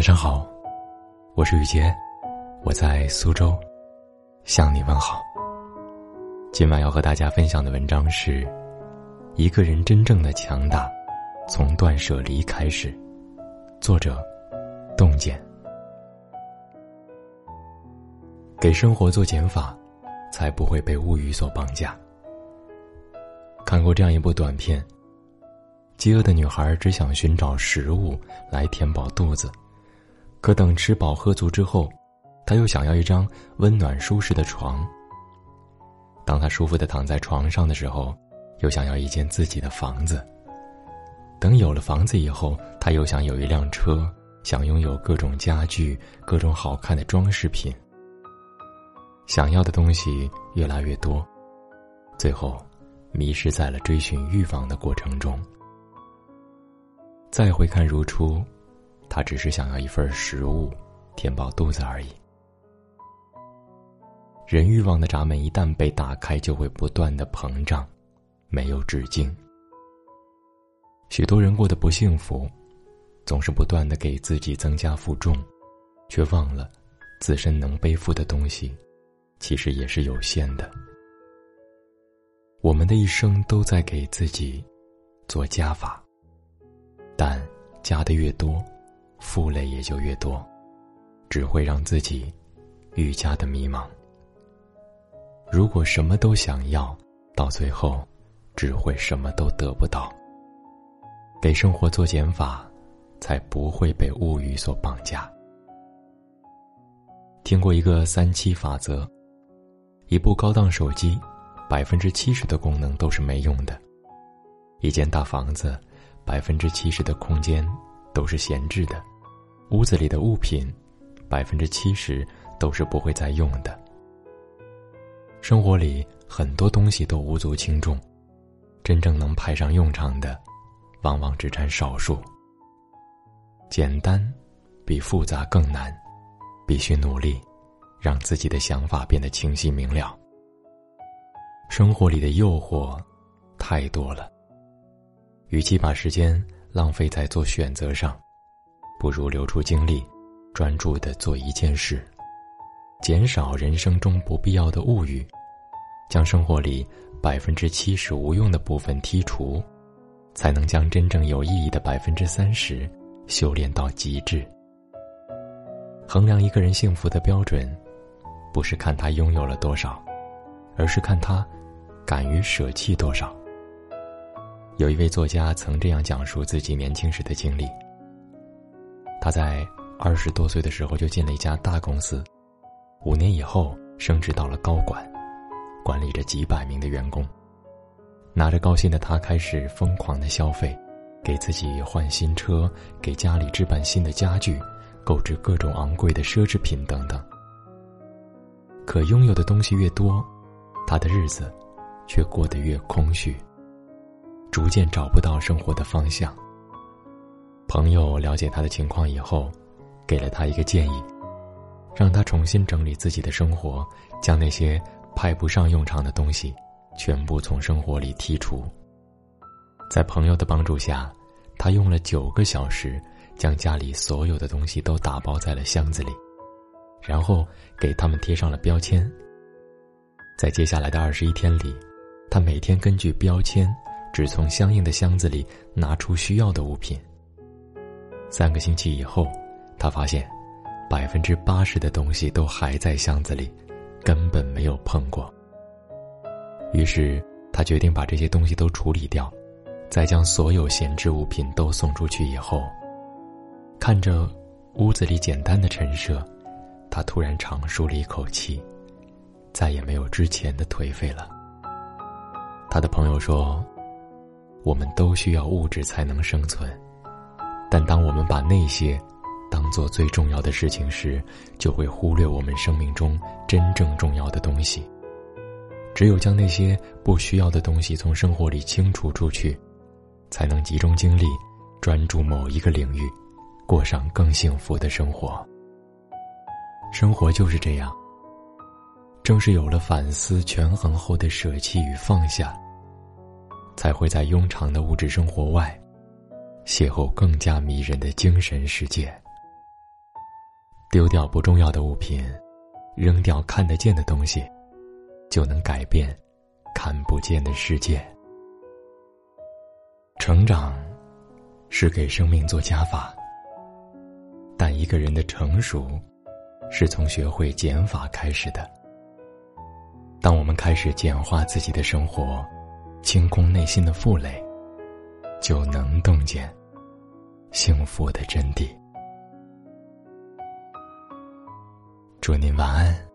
晚上好，我是雨杰，我在苏州，向你问好。今晚要和大家分享的文章是：一个人真正的强大，从断舍离开始。作者：洞见。给生活做减法，才不会被物欲所绑架。看过这样一部短片：饥饿的女孩只想寻找食物来填饱肚子，可等吃饱喝足之后，他又想要一张温暖舒适的床。当他舒服的躺在床上的时候，又想要一间自己的房子。等有了房子以后，他又想有一辆车，想拥有各种家具、各种好看的装饰品。想要的东西越来越多，最后迷失在了追寻欲望的过程中。再回看如初，他只是想要一份食物，填饱肚子而已。人欲望的闸门一旦被打开，就会不断的膨胀，没有止境。许多人过得不幸福，总是不断的给自己增加负重，却忘了自身能背负的东西。其实也是有限的。我们的一生都在给自己做加法，但加的越多，负累也就越多，只会让自己愈加的迷茫。如果什么都想要，到最后只会什么都得不到。给生活做减法，才不会被物欲所绑架。听过一个三七法则。一部高档手机，百分之七十的功能都是没用的；一间大房子，百分之七十的空间都是闲置的；屋子里的物品，百分之七十都是不会再用的。生活里很多东西都无足轻重，真正能派上用场的，往往只占少数。简单，比复杂更难，必须努力。让自己的想法变得清晰明了。生活里的诱惑太多了，与其把时间浪费在做选择上，不如留出精力，专注的做一件事，减少人生中不必要的物欲，将生活里百分之七十无用的部分剔除，才能将真正有意义的百分之三十修炼到极致。衡量一个人幸福的标准。不是看他拥有了多少，而是看他敢于舍弃多少。有一位作家曾这样讲述自己年轻时的经历：他在二十多岁的时候就进了一家大公司，五年以后升职到了高管，管理着几百名的员工。拿着高薪的他开始疯狂的消费，给自己换新车，给家里置办新的家具，购置各种昂贵的奢侈品等等。可拥有的东西越多，他的日子却过得越空虚，逐渐找不到生活的方向。朋友了解他的情况以后，给了他一个建议，让他重新整理自己的生活，将那些派不上用场的东西全部从生活里剔除。在朋友的帮助下，他用了九个小时，将家里所有的东西都打包在了箱子里。然后给他们贴上了标签。在接下来的二十一天里，他每天根据标签，只从相应的箱子里拿出需要的物品。三个星期以后，他发现，百分之八十的东西都还在箱子里，根本没有碰过。于是他决定把这些东西都处理掉，在将所有闲置物品都送出去以后，看着屋子里简单的陈设。他突然长舒了一口气，再也没有之前的颓废了。他的朋友说：“我们都需要物质才能生存，但当我们把那些当做最重要的事情时，就会忽略我们生命中真正重要的东西。只有将那些不需要的东西从生活里清除出去，才能集中精力，专注某一个领域，过上更幸福的生活。”生活就是这样。正是有了反思、权衡后的舍弃与放下，才会在庸常的物质生活外，邂逅更加迷人的精神世界。丢掉不重要的物品，扔掉看得见的东西，就能改变看不见的世界。成长是给生命做加法，但一个人的成熟是从学会减法开始的。当我们开始简化自己的生活，清空内心的负累，就能洞见幸福的真谛。祝您晚安，